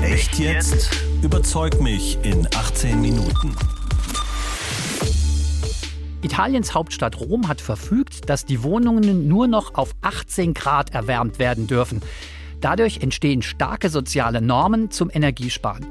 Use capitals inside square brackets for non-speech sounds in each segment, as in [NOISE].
Echt jetzt? Überzeug mich in 18 Minuten. Italiens Hauptstadt Rom hat verfügt, dass die Wohnungen nur noch auf 18 Grad erwärmt werden dürfen. Dadurch entstehen starke soziale Normen zum Energiesparen.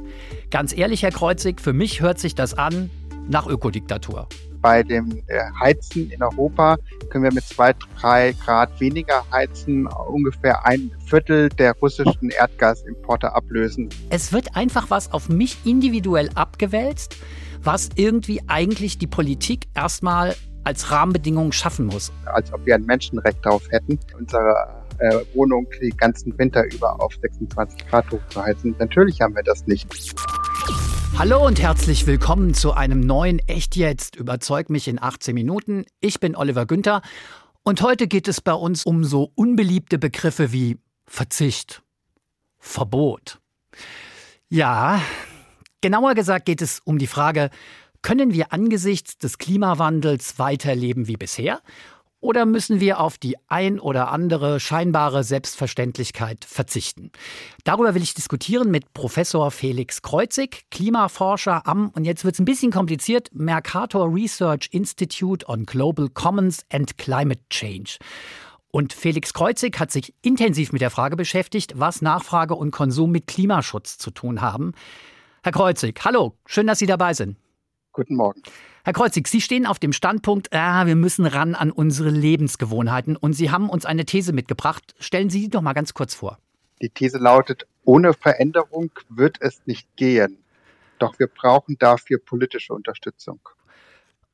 Ganz ehrlich, Herr Kreuzig, für mich hört sich das an nach Ökodiktatur. Bei dem äh, Heizen in Europa können wir mit zwei, drei Grad weniger heizen, ungefähr ein Viertel der russischen Erdgasimporte ablösen. Es wird einfach was auf mich individuell abgewälzt, was irgendwie eigentlich die Politik erstmal als Rahmenbedingung schaffen muss. Als ob wir ein Menschenrecht darauf hätten, unsere äh, Wohnung den ganzen Winter über auf 26 Grad hochzuheizen. Natürlich haben wir das nicht. Hallo und herzlich willkommen zu einem neuen Echt jetzt überzeug mich in 18 Minuten. Ich bin Oliver Günther und heute geht es bei uns um so unbeliebte Begriffe wie Verzicht, Verbot. Ja, genauer gesagt geht es um die Frage, können wir angesichts des Klimawandels weiterleben wie bisher? Oder müssen wir auf die ein oder andere scheinbare Selbstverständlichkeit verzichten? Darüber will ich diskutieren mit Professor Felix Kreuzig, Klimaforscher am, und jetzt wird es ein bisschen kompliziert, Mercator Research Institute on Global Commons and Climate Change. Und Felix Kreuzig hat sich intensiv mit der Frage beschäftigt, was Nachfrage und Konsum mit Klimaschutz zu tun haben. Herr Kreuzig, hallo, schön, dass Sie dabei sind. Guten Morgen. Herr Kreuzig, Sie stehen auf dem Standpunkt, ah, wir müssen ran an unsere Lebensgewohnheiten und Sie haben uns eine These mitgebracht. Stellen Sie die doch mal ganz kurz vor. Die These lautet, ohne Veränderung wird es nicht gehen. Doch wir brauchen dafür politische Unterstützung.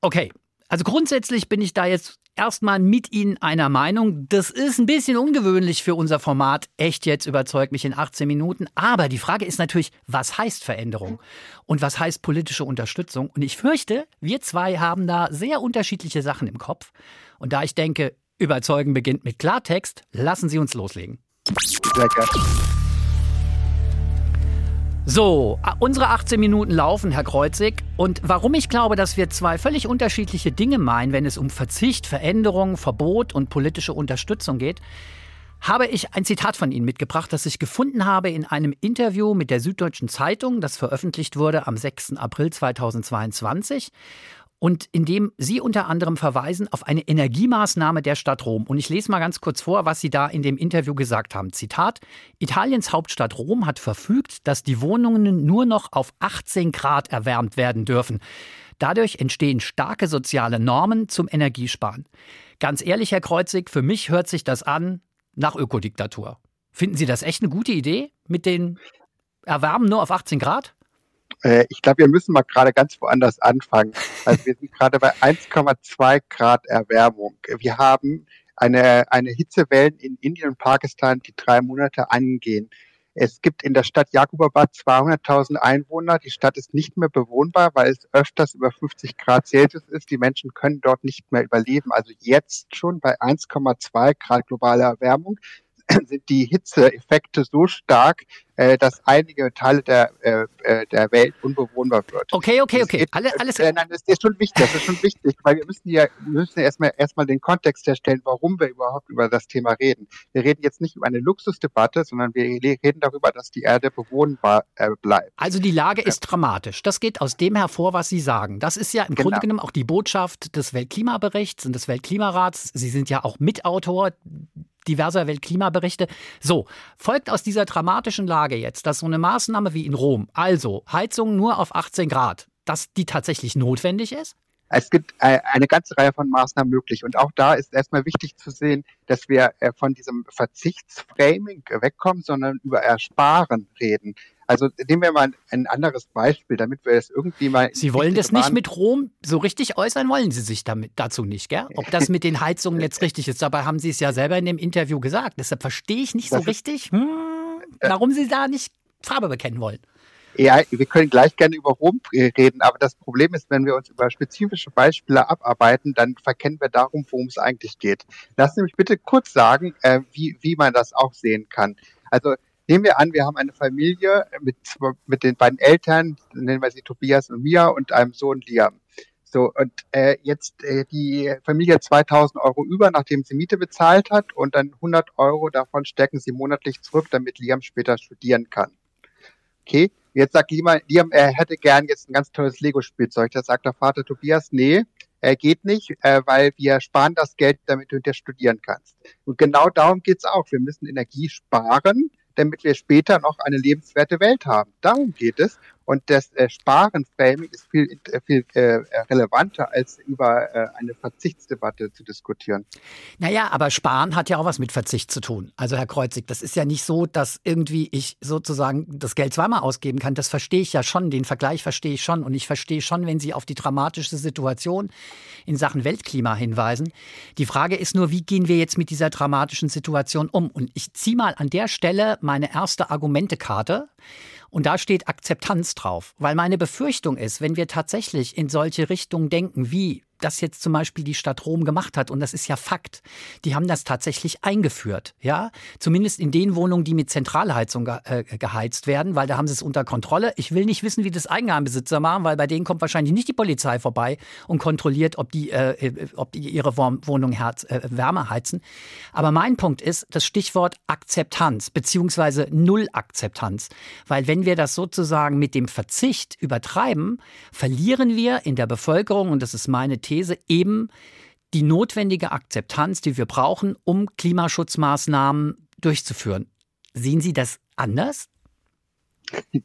Okay, also grundsätzlich bin ich da jetzt erstmal mit Ihnen einer Meinung. Das ist ein bisschen ungewöhnlich für unser Format. Echt jetzt überzeugt mich in 18 Minuten. Aber die Frage ist natürlich, was heißt Veränderung? Und was heißt politische Unterstützung? Und ich fürchte, wir zwei haben da sehr unterschiedliche Sachen im Kopf. Und da ich denke, überzeugen beginnt mit Klartext, lassen Sie uns loslegen. Gerne. So, unsere 18 Minuten laufen, Herr Kreuzig. Und warum ich glaube, dass wir zwei völlig unterschiedliche Dinge meinen, wenn es um Verzicht, Veränderung, Verbot und politische Unterstützung geht, habe ich ein Zitat von Ihnen mitgebracht, das ich gefunden habe in einem Interview mit der Süddeutschen Zeitung, das veröffentlicht wurde am 6. April 2022 und in dem Sie unter anderem verweisen auf eine Energiemaßnahme der Stadt Rom. Und ich lese mal ganz kurz vor, was Sie da in dem Interview gesagt haben. Zitat: Italiens Hauptstadt Rom hat verfügt, dass die Wohnungen nur noch auf 18 Grad erwärmt werden dürfen. Dadurch entstehen starke soziale Normen zum Energiesparen. Ganz ehrlich, Herr Kreuzig, für mich hört sich das an nach Ökodiktatur. Finden Sie das echt eine gute Idee mit den Erwärmen nur auf 18 Grad? Äh, ich glaube, wir müssen mal gerade ganz woanders anfangen. Also wir sind gerade bei 1,2 Grad Erwärmung. Wir haben eine, eine Hitzewellen in Indien und Pakistan, die drei Monate angehen. Es gibt in der Stadt Jakubabad 200.000 Einwohner. Die Stadt ist nicht mehr bewohnbar, weil es öfters über 50 Grad Celsius ist. Die Menschen können dort nicht mehr überleben. Also jetzt schon bei 1,2 Grad globaler Erwärmung [CLEARS THROAT] sind die Hitzeeffekte so stark, äh, dass einige Teile der, äh, äh der Welt unbewohnbar wird. Okay, okay, okay. Geht, Alle, alles äh, nein, das ist schon wichtig, das ist schon wichtig, weil wir müssen ja, wir müssen ja erstmal, erstmal den Kontext herstellen, warum wir überhaupt über das Thema reden. Wir reden jetzt nicht über eine Luxusdebatte, sondern wir reden darüber, dass die Erde bewohnbar äh, bleibt. Also die Lage ist dramatisch. Das geht aus dem hervor, was Sie sagen. Das ist ja im genau. Grunde genommen auch die Botschaft des Weltklimaberichts und des Weltklimarats. Sie sind ja auch Mitautor diverser Weltklimaberichte. So, folgt aus dieser dramatischen Lage jetzt, dass so eine Maßnahme wie in Rom, also Heizung nur auf 18 Grad, dass die tatsächlich notwendig ist? Es gibt äh, eine ganze Reihe von Maßnahmen möglich. Und auch da ist erstmal wichtig zu sehen, dass wir äh, von diesem Verzichtsframing wegkommen, sondern über Ersparen reden. Also nehmen wir mal ein anderes Beispiel, damit wir es irgendwie mal. Sie wollen das nicht mit Rom so richtig äußern, wollen Sie sich damit dazu nicht, gell? [LAUGHS] Ob das mit den Heizungen jetzt richtig ist. Dabei haben Sie es ja selber in dem Interview gesagt. Deshalb verstehe ich nicht so richtig, hm, warum Sie da nicht Farbe bekennen wollen. Ja, wir können gleich gerne über Rom reden, aber das Problem ist, wenn wir uns über spezifische Beispiele abarbeiten, dann verkennen wir darum, worum es eigentlich geht. Sie mich bitte kurz sagen, äh, wie, wie man das auch sehen kann. Also Nehmen wir an, wir haben eine Familie mit, mit den beiden Eltern, nennen wir sie Tobias und Mia und einem Sohn Liam. So, und äh, jetzt äh, die Familie 2000 Euro über, nachdem sie Miete bezahlt hat und dann 100 Euro davon stecken sie monatlich zurück, damit Liam später studieren kann. Okay, jetzt sagt Liam, er hätte gern jetzt ein ganz tolles Lego-Spielzeug. Da sagt der Vater Tobias, nee, er geht nicht, äh, weil wir sparen das Geld, damit du hinterher studieren kannst. Und genau darum geht's auch. Wir müssen Energie sparen, damit wir später noch eine lebenswerte Welt haben. Darum geht es. Und das äh, Sparen-Framing ist viel, äh, viel äh, relevanter, als über äh, eine Verzichtsdebatte zu diskutieren. Naja, aber Sparen hat ja auch was mit Verzicht zu tun. Also Herr Kreuzig, das ist ja nicht so, dass irgendwie ich sozusagen das Geld zweimal ausgeben kann. Das verstehe ich ja schon, den Vergleich verstehe ich schon. Und ich verstehe schon, wenn Sie auf die dramatische Situation in Sachen Weltklima hinweisen. Die Frage ist nur, wie gehen wir jetzt mit dieser dramatischen Situation um? Und ich ziehe mal an der Stelle meine erste Argumentekarte. Und da steht Akzeptanz drauf, weil meine Befürchtung ist, wenn wir tatsächlich in solche Richtungen denken, wie das jetzt zum Beispiel die Stadt Rom gemacht hat. Und das ist ja Fakt. Die haben das tatsächlich eingeführt. Ja, zumindest in den Wohnungen, die mit Zentralheizung ge äh, geheizt werden, weil da haben sie es unter Kontrolle. Ich will nicht wissen, wie das Eigenheimbesitzer machen, weil bei denen kommt wahrscheinlich nicht die Polizei vorbei und kontrolliert, ob die, äh, äh ob die ihre Wohnung äh, Wärme heizen. Aber mein Punkt ist das Stichwort Akzeptanz beziehungsweise Nullakzeptanz. Weil wenn wir das sozusagen mit dem Verzicht übertreiben, verlieren wir in der Bevölkerung, und das ist meine These eben die notwendige Akzeptanz, die wir brauchen, um Klimaschutzmaßnahmen durchzuführen. Sehen Sie das anders?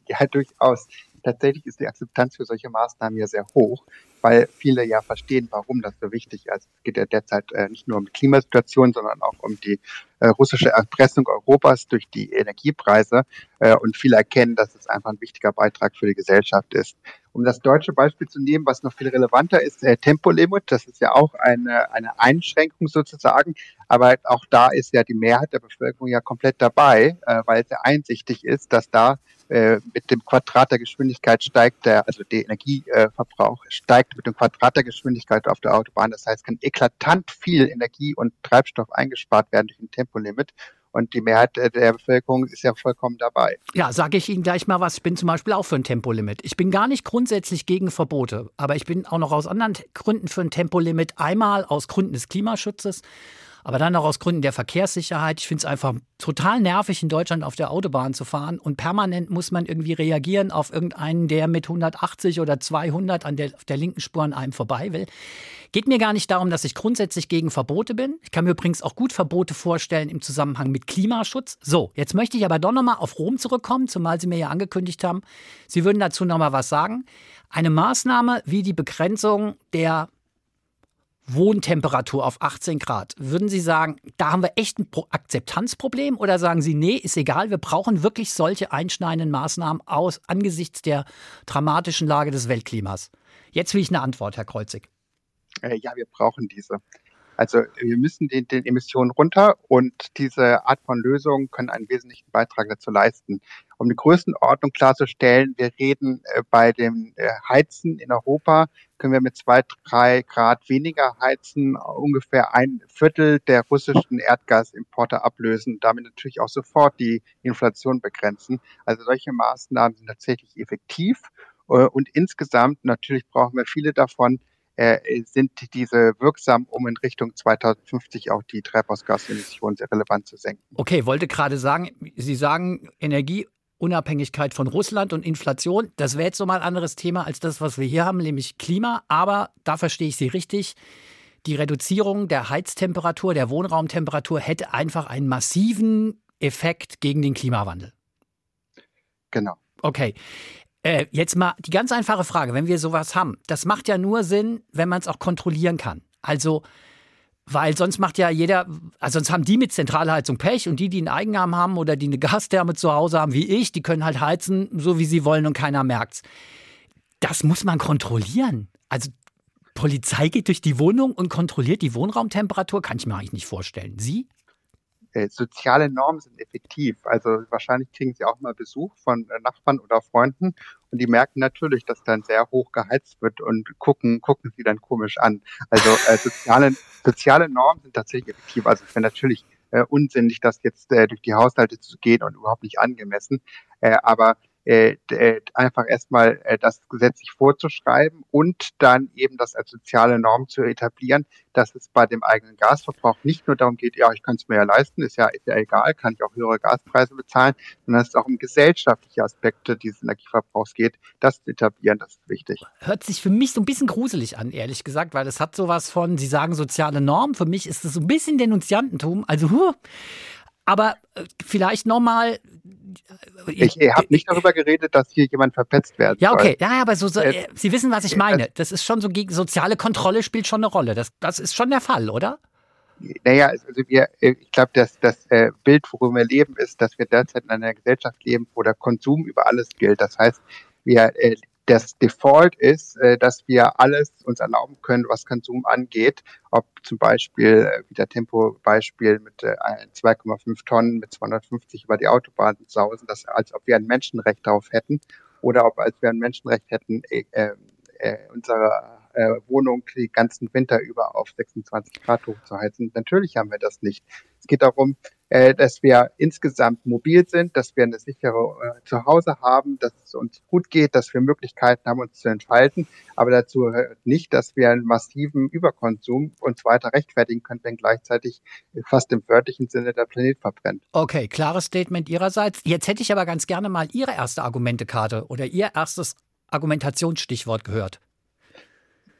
Ja, durchaus. Tatsächlich ist die Akzeptanz für solche Maßnahmen ja sehr hoch, weil viele ja verstehen, warum das so wichtig ist. Es geht ja derzeit äh, nicht nur um die Klimasituation, sondern auch um die äh, russische Erpressung Europas durch die Energiepreise. Äh, und viele erkennen, dass es einfach ein wichtiger Beitrag für die Gesellschaft ist. Um das deutsche Beispiel zu nehmen, was noch viel relevanter ist, äh, Tempolimit, das ist ja auch eine, eine Einschränkung sozusagen, aber auch da ist ja die Mehrheit der Bevölkerung ja komplett dabei, äh, weil es ja einsichtig ist, dass da äh, mit dem Quadrat der Geschwindigkeit steigt der, also der Energieverbrauch steigt mit dem Quadrat der Geschwindigkeit auf der Autobahn. Das heißt, kann eklatant viel Energie und Treibstoff eingespart werden durch ein Tempolimit. Und die Mehrheit der Bevölkerung ist ja vollkommen dabei. Ja, sage ich Ihnen gleich mal was. Ich bin zum Beispiel auch für ein Tempolimit. Ich bin gar nicht grundsätzlich gegen Verbote, aber ich bin auch noch aus anderen Gründen für ein Tempolimit. Einmal aus Gründen des Klimaschutzes aber dann auch aus Gründen der Verkehrssicherheit. Ich finde es einfach total nervig, in Deutschland auf der Autobahn zu fahren und permanent muss man irgendwie reagieren auf irgendeinen, der mit 180 oder 200 an der, auf der linken Spur an einem vorbei will. Geht mir gar nicht darum, dass ich grundsätzlich gegen Verbote bin. Ich kann mir übrigens auch gut Verbote vorstellen im Zusammenhang mit Klimaschutz. So, jetzt möchte ich aber doch nochmal auf Rom zurückkommen, zumal Sie mir ja angekündigt haben, Sie würden dazu nochmal was sagen. Eine Maßnahme wie die Begrenzung der Wohntemperatur auf 18 Grad. Würden Sie sagen, da haben wir echt ein Akzeptanzproblem oder sagen Sie, nee, ist egal, wir brauchen wirklich solche einschneidenden Maßnahmen aus angesichts der dramatischen Lage des Weltklimas? Jetzt will ich eine Antwort, Herr Kreuzig. Äh, ja, wir brauchen diese. Also wir müssen den, den Emissionen runter und diese Art von Lösungen können einen wesentlichen Beitrag dazu leisten. Um die Größenordnung klarzustellen, wir reden äh, bei dem äh, Heizen in Europa, können wir mit zwei, drei Grad weniger heizen, ungefähr ein Viertel der russischen Erdgasimporte ablösen, damit natürlich auch sofort die Inflation begrenzen. Also solche Maßnahmen sind tatsächlich effektiv äh, und insgesamt natürlich brauchen wir viele davon, sind diese wirksam, um in Richtung 2050 auch die Treibhausgasemissionen sehr relevant zu senken. Okay, wollte gerade sagen, Sie sagen Energieunabhängigkeit von Russland und Inflation. Das wäre jetzt nochmal ein anderes Thema als das, was wir hier haben, nämlich Klima. Aber da verstehe ich Sie richtig. Die Reduzierung der Heiztemperatur, der Wohnraumtemperatur hätte einfach einen massiven Effekt gegen den Klimawandel. Genau. Okay. Äh, jetzt mal die ganz einfache Frage, wenn wir sowas haben, das macht ja nur Sinn, wenn man es auch kontrollieren kann. Also, weil sonst macht ja jeder, also sonst haben die mit Zentralheizung Pech und die, die einen Eigenarm haben oder die eine Gastherme zu Hause haben wie ich, die können halt heizen, so wie sie wollen und keiner merkt's. Das muss man kontrollieren. Also Polizei geht durch die Wohnung und kontrolliert die Wohnraumtemperatur, kann ich mir eigentlich nicht vorstellen. Sie? Äh, soziale Normen sind effektiv. Also wahrscheinlich kriegen sie auch mal Besuch von äh, Nachbarn oder Freunden und die merken natürlich, dass dann sehr hoch geheizt wird und gucken, gucken sie dann komisch an. Also äh, soziale, soziale Normen sind tatsächlich effektiv. Also es wäre natürlich äh, unsinnig, das jetzt äh, durch die Haushalte zu gehen und überhaupt nicht angemessen. Äh, aber äh, äh, einfach erstmal äh, das gesetzlich vorzuschreiben und dann eben das als soziale Norm zu etablieren, dass es bei dem eigenen Gasverbrauch nicht nur darum geht, ja, ich kann es mir ja leisten, ist ja, ist ja egal, kann ich auch höhere Gaspreise bezahlen, sondern es auch um gesellschaftliche Aspekte dieses Energieverbrauchs geht, das zu etablieren, das ist wichtig. Hört sich für mich so ein bisschen gruselig an, ehrlich gesagt, weil es hat sowas von, Sie sagen soziale Norm, für mich ist es so ein bisschen Denunziantentum, also huh, aber äh, vielleicht nochmal. Äh, ich habe nicht darüber geredet, dass hier jemand verpetzt werden Ja, okay. Soll. Ja, aber so, so äh, Sie wissen, was ich meine. Das ist schon so, soziale Kontrolle spielt schon eine Rolle. Das, das ist schon der Fall, oder? Naja, also wir, ich glaube, dass das Bild, worüber wir leben, ist, dass wir derzeit in einer Gesellschaft leben, wo der Konsum über alles gilt. Das heißt, wir das Default ist, äh, dass wir alles uns erlauben können, was Konsum angeht. Ob zum Beispiel, äh, wie der Tempo-Beispiel mit äh, 2,5 Tonnen mit 250 über die Autobahn sausen, das, als ob wir ein Menschenrecht darauf hätten. Oder ob als wir ein Menschenrecht hätten, äh, äh, unsere äh, Wohnung die ganzen Winter über auf 26 Grad hochzuheizen. Natürlich haben wir das nicht. Es geht darum, äh, dass wir insgesamt mobil sind, dass wir eine sichere äh, Zuhause haben, dass es uns gut geht, dass wir Möglichkeiten haben, uns zu entfalten. Aber dazu nicht, dass wir einen massiven Überkonsum uns weiter rechtfertigen können, wenn gleichzeitig fast im wörtlichen Sinne der Planet verbrennt. Okay, klares Statement Ihrerseits. Jetzt hätte ich aber ganz gerne mal Ihre erste Argumentekarte oder Ihr erstes Argumentationsstichwort gehört.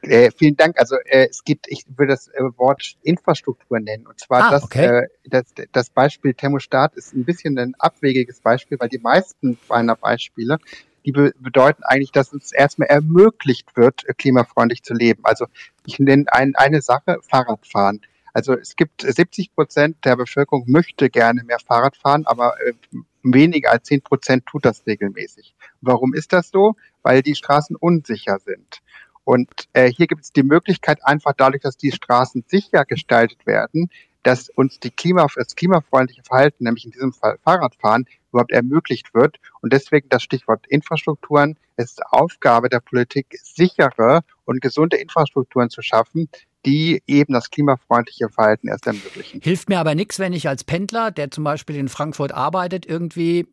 Äh, vielen Dank. Also äh, es gibt, ich würde das äh, Wort Infrastruktur nennen. Und zwar ah, das, okay. äh, das, das Beispiel Thermostat ist ein bisschen ein abwegiges Beispiel, weil die meisten meiner Beispiele, die be bedeuten eigentlich, dass es erstmal ermöglicht wird, äh, klimafreundlich zu leben. Also ich nenne ein, eine Sache, Fahrradfahren. Also es gibt 70 Prozent der Bevölkerung möchte gerne mehr Fahrrad fahren, aber äh, weniger als 10 Prozent tut das regelmäßig. Warum ist das so? Weil die Straßen unsicher sind. Und äh, hier gibt es die Möglichkeit, einfach dadurch, dass die Straßen sicher gestaltet werden, dass uns die Klima, das klimafreundliche Verhalten, nämlich in diesem Fall Fahrradfahren, überhaupt ermöglicht wird. Und deswegen das Stichwort Infrastrukturen. Es ist Aufgabe der Politik, sichere und gesunde Infrastrukturen zu schaffen, die eben das klimafreundliche Verhalten erst ermöglichen. Hilft mir aber nichts, wenn ich als Pendler, der zum Beispiel in Frankfurt arbeitet, irgendwie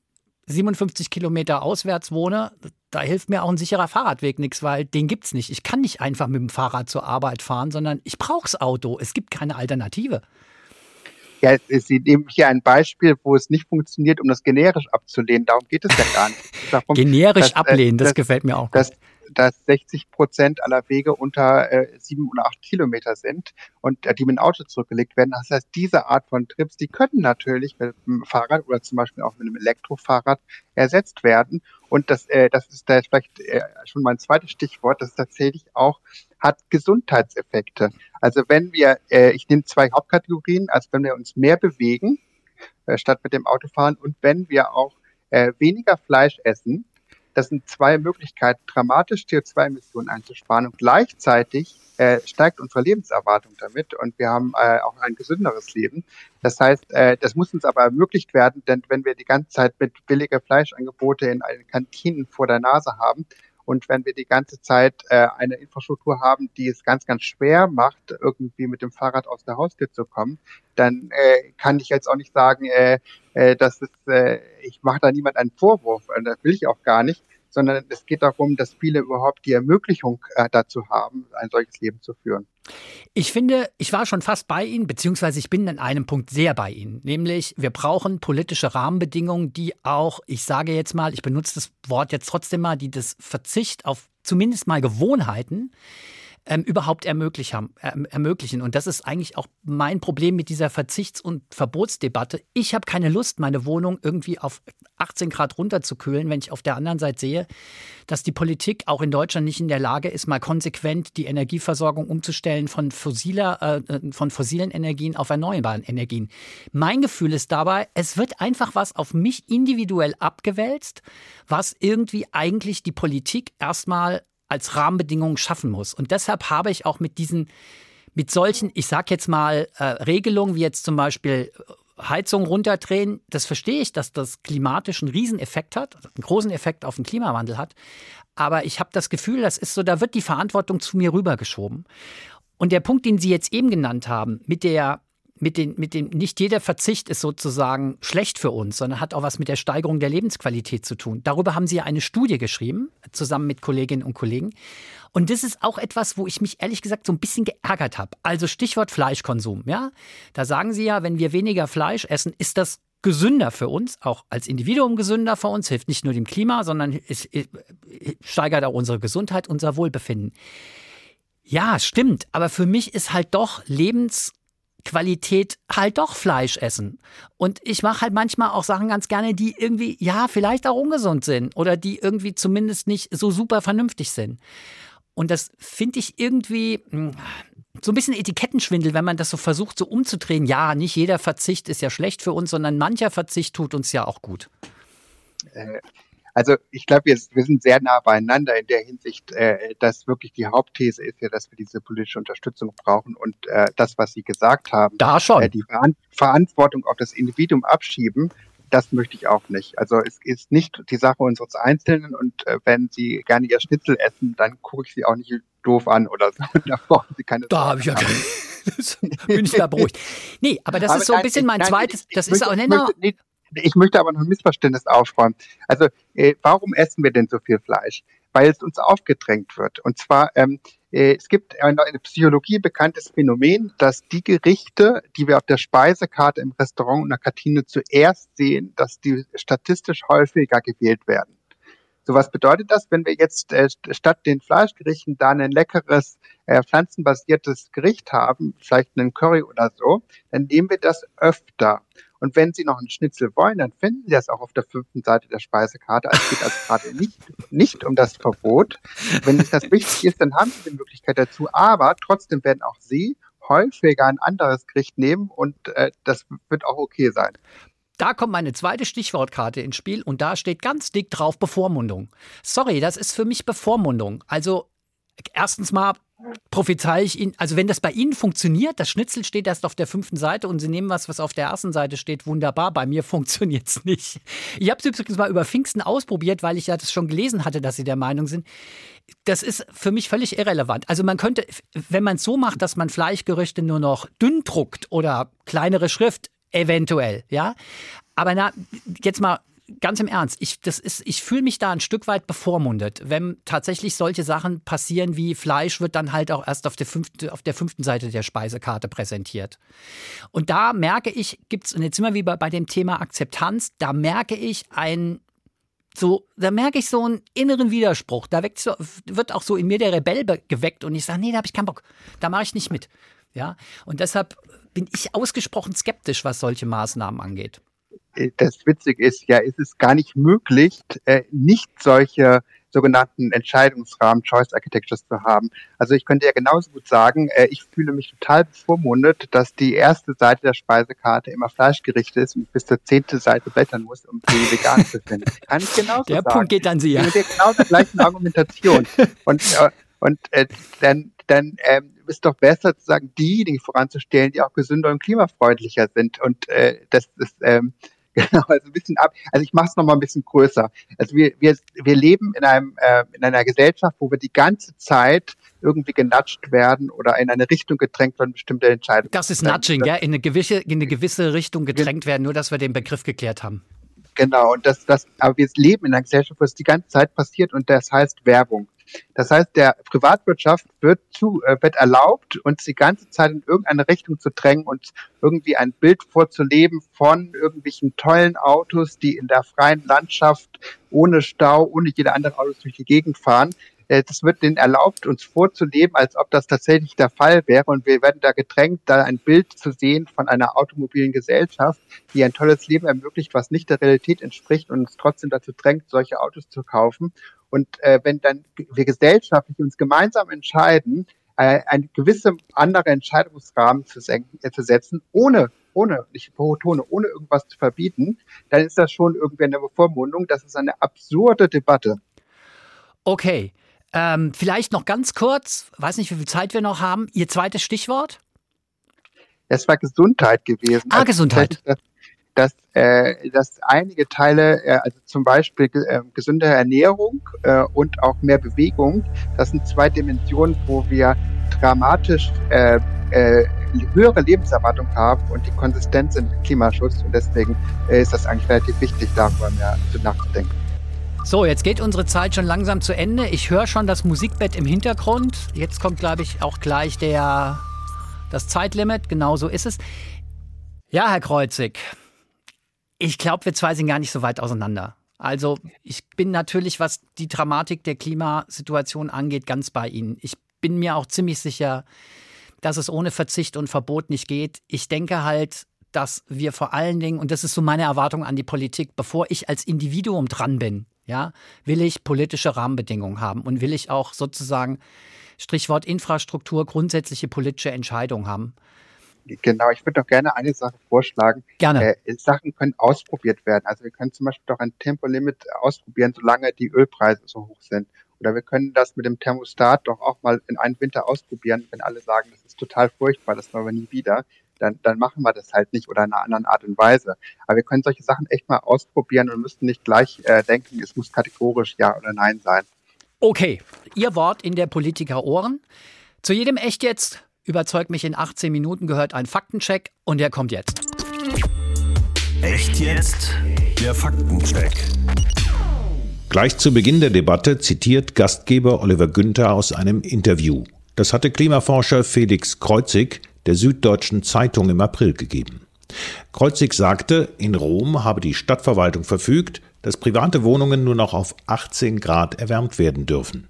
57 Kilometer auswärts wohne, da hilft mir auch ein sicherer Fahrradweg nichts, weil den gibt es nicht. Ich kann nicht einfach mit dem Fahrrad zur Arbeit fahren, sondern ich brauche das Auto. Es gibt keine Alternative. Ja, Sie nehmen hier ein Beispiel, wo es nicht funktioniert, um das generisch abzulehnen. Darum geht es ja gar nicht. [LAUGHS] Darum, generisch dass, äh, ablehnen, das, das, gefällt mir auch. Dass, dass 60 Prozent aller Wege unter äh, oder acht Kilometer sind und äh, die mit dem Auto zurückgelegt werden. Das heißt, diese Art von Trips, die können natürlich mit dem Fahrrad oder zum Beispiel auch mit einem Elektrofahrrad ersetzt werden. Und das, äh, das ist da vielleicht äh, schon mein zweites Stichwort, das tatsächlich auch hat Gesundheitseffekte. Also wenn wir, äh, ich nehme zwei Hauptkategorien, also wenn wir uns mehr bewegen, äh, statt mit dem Auto fahren und wenn wir auch äh, weniger Fleisch essen, das sind zwei Möglichkeiten, dramatisch CO2-Emissionen einzusparen und gleichzeitig äh, steigt unsere Lebenserwartung damit und wir haben äh, auch ein gesünderes Leben. Das heißt, äh, das muss uns aber ermöglicht werden, denn wenn wir die ganze Zeit mit billiger Fleischangebote in allen Kantinen vor der Nase haben, und wenn wir die ganze Zeit äh, eine Infrastruktur haben, die es ganz, ganz schwer macht, irgendwie mit dem Fahrrad aus der Haustür zu kommen, dann äh, kann ich jetzt auch nicht sagen, äh, äh, dass es, äh, ich mache da niemand einen Vorwurf, äh, das will ich auch gar nicht, sondern es geht darum, dass viele überhaupt die Ermöglichung äh, dazu haben, ein solches Leben zu führen. Ich finde, ich war schon fast bei Ihnen, beziehungsweise ich bin an einem Punkt sehr bei Ihnen, nämlich wir brauchen politische Rahmenbedingungen, die auch, ich sage jetzt mal, ich benutze das Wort jetzt trotzdem mal, die das Verzicht auf zumindest mal Gewohnheiten ähm, überhaupt ermöglichen, äh, ermöglichen. Und das ist eigentlich auch mein Problem mit dieser Verzichts- und Verbotsdebatte. Ich habe keine Lust, meine Wohnung irgendwie auf 18 Grad runterzukühlen, wenn ich auf der anderen Seite sehe, dass die Politik auch in Deutschland nicht in der Lage ist, mal konsequent die Energieversorgung umzustellen von, fossiler, äh, von fossilen Energien auf erneuerbaren Energien. Mein Gefühl ist dabei, es wird einfach was auf mich individuell abgewälzt, was irgendwie eigentlich die Politik erstmal als Rahmenbedingungen schaffen muss. Und deshalb habe ich auch mit diesen, mit solchen, ich sag jetzt mal, äh, Regelungen wie jetzt zum Beispiel äh, Heizung runterdrehen, das verstehe ich, dass das klimatisch einen Rieseneffekt hat, einen großen Effekt auf den Klimawandel hat. Aber ich habe das Gefühl, das ist so, da wird die Verantwortung zu mir rübergeschoben. Und der Punkt, den Sie jetzt eben genannt haben, mit der mit den, mit dem, nicht jeder Verzicht ist sozusagen schlecht für uns, sondern hat auch was mit der Steigerung der Lebensqualität zu tun. Darüber haben Sie ja eine Studie geschrieben, zusammen mit Kolleginnen und Kollegen. Und das ist auch etwas, wo ich mich ehrlich gesagt so ein bisschen geärgert habe. Also Stichwort Fleischkonsum, ja. Da sagen Sie ja, wenn wir weniger Fleisch essen, ist das gesünder für uns, auch als Individuum gesünder für uns, hilft nicht nur dem Klima, sondern es, steigert auch unsere Gesundheit, unser Wohlbefinden. Ja, stimmt, aber für mich ist halt doch Lebens Qualität halt doch Fleisch essen. Und ich mache halt manchmal auch Sachen ganz gerne, die irgendwie, ja, vielleicht auch ungesund sind oder die irgendwie zumindest nicht so super vernünftig sind. Und das finde ich irgendwie hm, so ein bisschen Etikettenschwindel, wenn man das so versucht, so umzudrehen. Ja, nicht jeder Verzicht ist ja schlecht für uns, sondern mancher Verzicht tut uns ja auch gut. Äh, also ich glaube, wir, wir, sind sehr nah beieinander in der Hinsicht, äh, dass wirklich die Hauptthese ist ja, dass wir diese politische Unterstützung brauchen und äh, das, was Sie gesagt haben, da schon. Äh, die Veran Verantwortung auf das Individuum abschieben, das möchte ich auch nicht. Also es ist nicht die Sache unseres Einzelnen und äh, wenn Sie gerne Ihr Schnitzel essen, dann gucke ich Sie auch nicht doof an oder so. [LAUGHS] Da brauchen Sie keine Da habe ich ja [LAUGHS] bin ich da beruhigt. Nee, aber das aber ist so ein bisschen mein nein, zweites, das ist auch, nee, möchte, nee, ich möchte aber noch ein Missverständnis aufräumen. Also, äh, warum essen wir denn so viel Fleisch? Weil es uns aufgedrängt wird. Und zwar, ähm, äh, es gibt ein in der Psychologie bekanntes Phänomen, dass die Gerichte, die wir auf der Speisekarte im Restaurant und der Kantine zuerst sehen, dass die statistisch häufiger gewählt werden. So was bedeutet das, wenn wir jetzt äh, statt den Fleischgerichten da ein leckeres äh, pflanzenbasiertes Gericht haben, vielleicht einen Curry oder so, dann nehmen wir das öfter. Und wenn Sie noch einen Schnitzel wollen, dann finden Sie das auch auf der fünften Seite der Speisekarte. Also es geht also gerade nicht, nicht um das Verbot. Wenn es das wichtig ist, dann haben Sie die Möglichkeit dazu. Aber trotzdem werden auch Sie häufiger ein anderes Gericht nehmen und äh, das wird auch okay sein. Da kommt meine zweite Stichwortkarte ins Spiel und da steht ganz dick drauf Bevormundung. Sorry, das ist für mich Bevormundung. Also erstens mal prophezei ich Ihnen, also wenn das bei Ihnen funktioniert, das Schnitzel steht erst auf der fünften Seite und Sie nehmen was, was auf der ersten Seite steht, wunderbar. Bei mir [LAUGHS] funktioniert es nicht. Ich habe es übrigens mal über Pfingsten ausprobiert, weil ich ja das schon gelesen hatte, dass Sie der Meinung sind. Das ist für mich völlig irrelevant. Also man könnte, wenn man es so macht, dass man Fleischgerüchte nur noch dünn druckt oder kleinere Schrift, eventuell, ja. Aber na, jetzt mal ganz im Ernst, ich, ich fühle mich da ein Stück weit bevormundet, wenn tatsächlich solche Sachen passieren wie Fleisch wird dann halt auch erst auf der, fünfte, auf der fünften Seite der Speisekarte präsentiert. Und da merke ich, gibt es, und jetzt sind wir wieder bei dem Thema Akzeptanz, da merke ich ein so, da merke ich so einen inneren Widerspruch. Da so, wird auch so in mir der Rebell geweckt und ich sage, nee, da habe ich keinen Bock. Da mache ich nicht mit. Ja, und deshalb bin ich ausgesprochen skeptisch, was solche Maßnahmen angeht. Äh, das Witzige ist ja, ist es gar nicht möglich, äh, nicht solche sogenannten Entscheidungsrahmen, Choice Architectures zu haben. Also ich könnte ja genauso gut sagen, äh, ich fühle mich total bevormundet, dass die erste Seite der Speisekarte immer Fleischgerichte ist und ich bis zur zehnte Seite blättern muss, um die vegan zu finden. Kann ich genauso der sagen. Der Punkt geht an Sie, ja. Mit der genau der gleichen Argumentation. Und, äh, und äh, dann, dann ähm, ist doch besser zu sagen, diejenigen voranzustellen, die auch gesünder und klimafreundlicher sind. Und äh, das ist ähm, [LAUGHS] Genau, also ein bisschen ab. Also ich mache es nochmal ein bisschen größer. Also wir, wir, wir leben in einem äh, in einer Gesellschaft, wo wir die ganze Zeit irgendwie genatscht werden oder in eine Richtung gedrängt werden, bestimmte Entscheidungen. Das ist Nudging, ja, in eine gewisse, in eine gewisse Richtung gedrängt werden, nur dass wir den Begriff geklärt haben. Genau, und das, das, aber wir leben in einer Gesellschaft, wo es die ganze Zeit passiert und das heißt Werbung. Das heißt, der Privatwirtschaft wird zu, äh, wird erlaubt, uns die ganze Zeit in irgendeine Richtung zu drängen und irgendwie ein Bild vorzuleben von irgendwelchen tollen Autos, die in der freien Landschaft ohne Stau, ohne jede andere Autos durch die Gegend fahren. Äh, das wird denen erlaubt, uns vorzuleben, als ob das tatsächlich der Fall wäre. Und wir werden da gedrängt, da ein Bild zu sehen von einer automobilen Gesellschaft, die ein tolles Leben ermöglicht, was nicht der Realität entspricht und uns trotzdem dazu drängt, solche Autos zu kaufen. Und äh, wenn dann wir gesellschaftlich uns gemeinsam entscheiden, äh, ein gewisse andere Entscheidungsrahmen zu, äh, zu setzen, ohne ohne, ich betone, ohne irgendwas zu verbieten, dann ist das schon irgendwie eine Bevormundung. Das ist eine absurde Debatte. Okay. Ähm, vielleicht noch ganz kurz, weiß nicht, wie viel Zeit wir noch haben. Ihr zweites Stichwort? Es war Gesundheit gewesen. Ah, also Gesundheit. Das, dass, äh, dass einige Teile, äh, also zum Beispiel äh, gesunde Ernährung äh, und auch mehr Bewegung, das sind zwei Dimensionen, wo wir dramatisch äh, äh, höhere Lebenserwartung haben und die Konsistenz im Klimaschutz. Und deswegen äh, ist das eigentlich relativ wichtig, darüber mehr nachzudenken. So, jetzt geht unsere Zeit schon langsam zu Ende. Ich höre schon das Musikbett im Hintergrund. Jetzt kommt, glaube ich, auch gleich der, das Zeitlimit. Genau so ist es. Ja, Herr Kreuzig, ich glaube, wir zwei sind gar nicht so weit auseinander. Also ich bin natürlich, was die Dramatik der Klimasituation angeht, ganz bei Ihnen. Ich bin mir auch ziemlich sicher, dass es ohne Verzicht und Verbot nicht geht. Ich denke halt, dass wir vor allen Dingen, und das ist so meine Erwartung an die Politik, bevor ich als Individuum dran bin, ja, will ich politische Rahmenbedingungen haben und will ich auch sozusagen Strichwort Infrastruktur grundsätzliche politische Entscheidungen haben. Genau, ich würde doch gerne eine Sache vorschlagen. Gerne. Äh, Sachen können ausprobiert werden. Also wir können zum Beispiel doch ein Tempolimit ausprobieren, solange die Ölpreise so hoch sind. Oder wir können das mit dem Thermostat doch auch mal in einem Winter ausprobieren, wenn alle sagen, das ist total furchtbar, das machen wir nie wieder. Dann, dann machen wir das halt nicht oder in einer anderen Art und Weise. Aber wir können solche Sachen echt mal ausprobieren und müssten nicht gleich äh, denken, es muss kategorisch Ja oder Nein sein. Okay, Ihr Wort in der Politiker Ohren. Zu jedem Echt jetzt Überzeugt mich in 18 Minuten gehört ein Faktencheck und der kommt jetzt. Echt jetzt? Der Faktencheck. Gleich zu Beginn der Debatte zitiert Gastgeber Oliver Günther aus einem Interview. Das hatte Klimaforscher Felix Kreuzig der Süddeutschen Zeitung im April gegeben. Kreuzig sagte, in Rom habe die Stadtverwaltung verfügt, dass private Wohnungen nur noch auf 18 Grad erwärmt werden dürfen.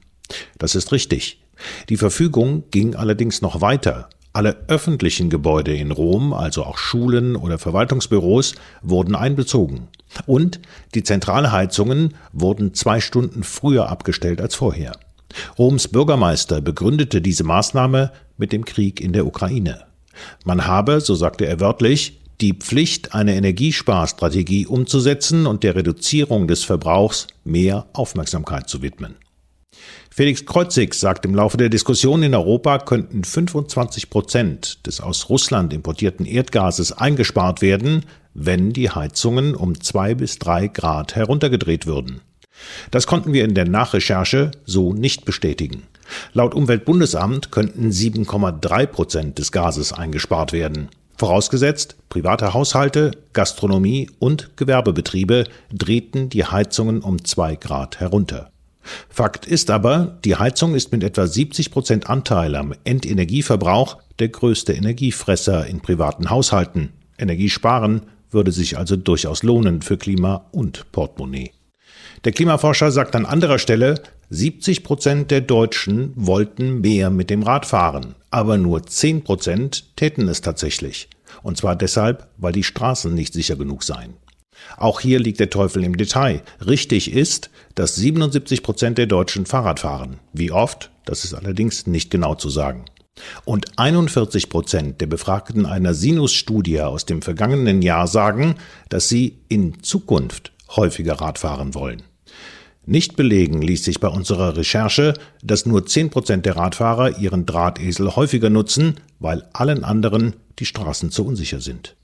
Das ist richtig. Die Verfügung ging allerdings noch weiter. Alle öffentlichen Gebäude in Rom, also auch Schulen oder Verwaltungsbüros, wurden einbezogen. Und die Zentralheizungen wurden zwei Stunden früher abgestellt als vorher. Roms Bürgermeister begründete diese Maßnahme mit dem Krieg in der Ukraine. Man habe, so sagte er wörtlich, die Pflicht, eine Energiesparstrategie umzusetzen und der Reduzierung des Verbrauchs mehr Aufmerksamkeit zu widmen. Felix Kreuzig sagt, im Laufe der Diskussion in Europa könnten 25 Prozent des aus Russland importierten Erdgases eingespart werden, wenn die Heizungen um zwei bis drei Grad heruntergedreht würden. Das konnten wir in der Nachrecherche so nicht bestätigen. Laut Umweltbundesamt könnten 7,3 Prozent des Gases eingespart werden. Vorausgesetzt, private Haushalte, Gastronomie und Gewerbebetriebe drehten die Heizungen um zwei Grad herunter. Fakt ist aber, die Heizung ist mit etwa 70 Prozent Anteil am Endenergieverbrauch der größte Energiefresser in privaten Haushalten. Energiesparen würde sich also durchaus lohnen für Klima und Portemonnaie. Der Klimaforscher sagt an anderer Stelle, 70 Prozent der Deutschen wollten mehr mit dem Rad fahren, aber nur 10 Prozent täten es tatsächlich. Und zwar deshalb, weil die Straßen nicht sicher genug seien. Auch hier liegt der Teufel im Detail. Richtig ist, dass 77 Prozent der Deutschen Fahrrad fahren. Wie oft? Das ist allerdings nicht genau zu sagen. Und 41 Prozent der Befragten einer Sinus-Studie aus dem vergangenen Jahr sagen, dass sie in Zukunft häufiger Rad fahren wollen. Nicht belegen ließ sich bei unserer Recherche, dass nur 10 Prozent der Radfahrer ihren Drahtesel häufiger nutzen, weil allen anderen die Straßen zu unsicher sind.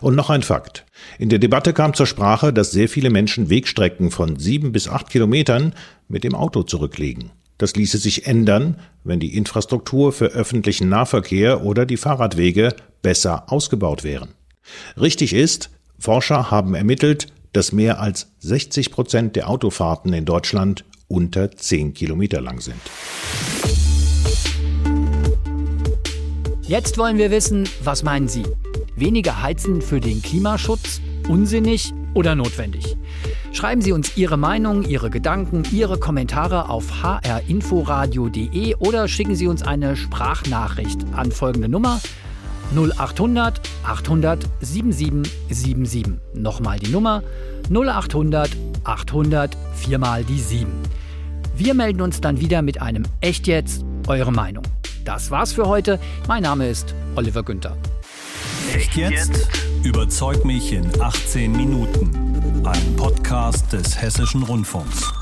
Und noch ein Fakt. In der Debatte kam zur Sprache, dass sehr viele Menschen Wegstrecken von sieben bis acht Kilometern mit dem Auto zurücklegen. Das ließe sich ändern, wenn die Infrastruktur für öffentlichen Nahverkehr oder die Fahrradwege besser ausgebaut wären. Richtig ist, Forscher haben ermittelt, dass mehr als 60 Prozent der Autofahrten in Deutschland unter 10 Kilometer lang sind. Jetzt wollen wir wissen, was meinen Sie? Weniger heizen für den Klimaschutz? Unsinnig oder notwendig? Schreiben Sie uns Ihre Meinung, Ihre Gedanken, Ihre Kommentare auf hrinforadio.de oder schicken Sie uns eine Sprachnachricht an folgende Nummer 0800 800 7777. Nochmal die Nummer 0800 800 4 mal die 7. Wir melden uns dann wieder mit einem Echt jetzt, eure Meinung. Das war's für heute. Mein Name ist Oliver Günther. Echt jetzt? Überzeug mich in 18 Minuten. Ein Podcast des Hessischen Rundfunks.